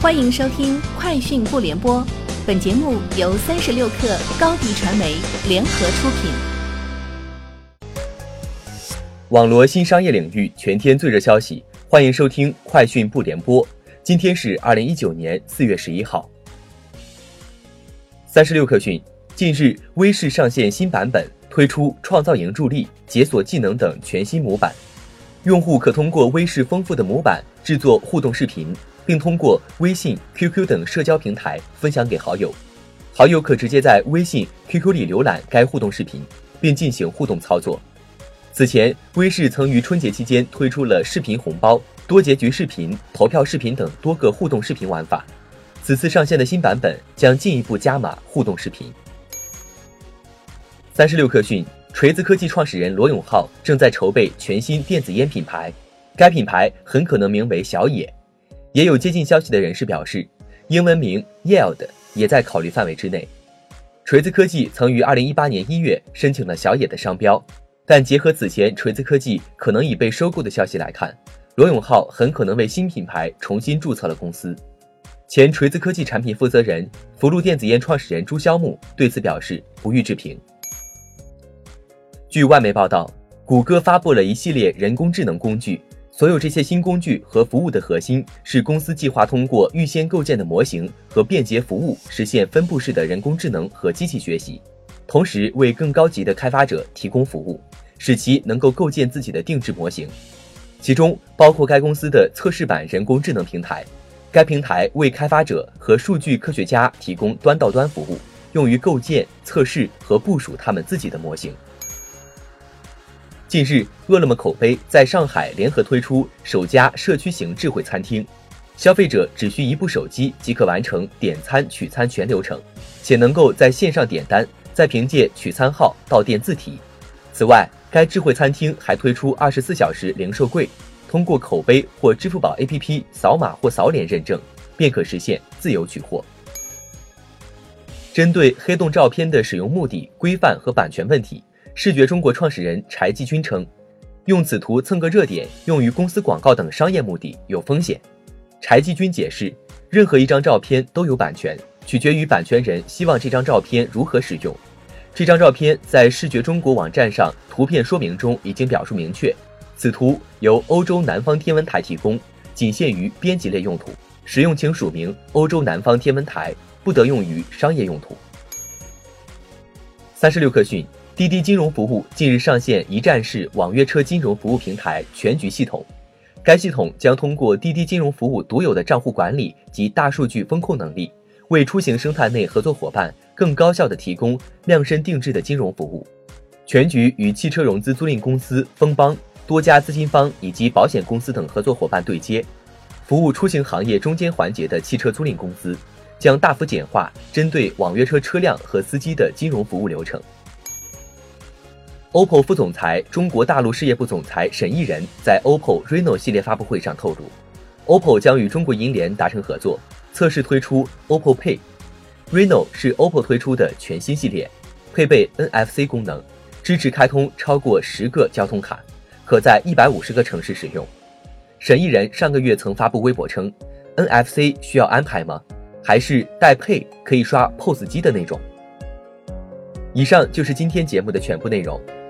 欢迎收听《快讯不联播》，本节目由三十六克高低传媒联合出品。网罗新商业领域全天最热消息，欢迎收听《快讯不联播》。今天是二零一九年四月十一号。三十六克讯，近日微视上线新版本，推出创造营助力、解锁技能等全新模板，用户可通过微视丰富的模板制作互动视频。并通过微信、QQ 等社交平台分享给好友，好友可直接在微信、QQ 里浏览该互动视频，并进行互动操作。此前，微视曾于春节期间推出了视频红包、多结局视频、投票视频等多个互动视频玩法。此次上线的新版本将进一步加码互动视频。三十六氪讯，锤子科技创始人罗永浩正在筹备全新电子烟品牌，该品牌很可能名为小野。也有接近消息的人士表示，英文名 Yield 也在考虑范围之内。锤子科技曾于二零一八年一月申请了小野的商标，但结合此前锤子科技可能已被收购的消息来看，罗永浩很可能为新品牌重新注册了公司。前锤子科技产品负责人、福禄电子烟创始人朱肖木对此表示不予置评。据外媒报道，谷歌发布了一系列人工智能工具。所有这些新工具和服务的核心是公司计划通过预先构建的模型和便捷服务实现分布式的人工智能和机器学习，同时为更高级的开发者提供服务，使其能够构建自己的定制模型。其中包括该公司的测试版人工智能平台，该平台为开发者和数据科学家提供端到端服务，用于构建、测试和部署他们自己的模型。近日，饿了么口碑在上海联合推出首家社区型智慧餐厅，消费者只需一部手机即可完成点餐取餐全流程，且能够在线上点单，再凭借取餐号到店自提。此外，该智慧餐厅还推出二十四小时零售柜，通过口碑或支付宝 APP 扫码或扫脸认证，便可实现自由取货。针对黑洞照片的使用目的、规范和版权问题。视觉中国创始人柴继军称，用此图蹭个热点，用于公司广告等商业目的有风险。柴继军解释，任何一张照片都有版权，取决于版权人希望这张照片如何使用。这张照片在视觉中国网站上图片说明中已经表述明确，此图由欧洲南方天文台提供，仅限于编辑类用途，使用请署名欧洲南方天文台，不得用于商业用途。三十六氪讯。滴滴金融服务近日上线一站式网约车金融服务平台全局系统，该系统将通过滴滴金融服务独有的账户管理及大数据风控能力，为出行生态内合作伙伴更高效地提供量身定制的金融服务。全局与汽车融资租赁公司丰邦、多家资金方以及保险公司等合作伙伴对接，服务出行行业中间环节的汽车租赁公司，将大幅简化针对网约车车辆和司机的金融服务流程。OPPO 副总裁、中国大陆事业部总裁沈义仁在 OPPO Reno 系列发布会上透露，OPPO 将与中国银联达成合作，测试推出 OPPO Pay。Reno 是 OPPO 推出的全新系列，配备 NFC 功能，支持开通超过十个交通卡，可在一百五十个城市使用。沈义仁上个月曾发布微博称：“NFC 需要安排吗？还是带 Pay 可以刷 POS 机的那种？”以上就是今天节目的全部内容。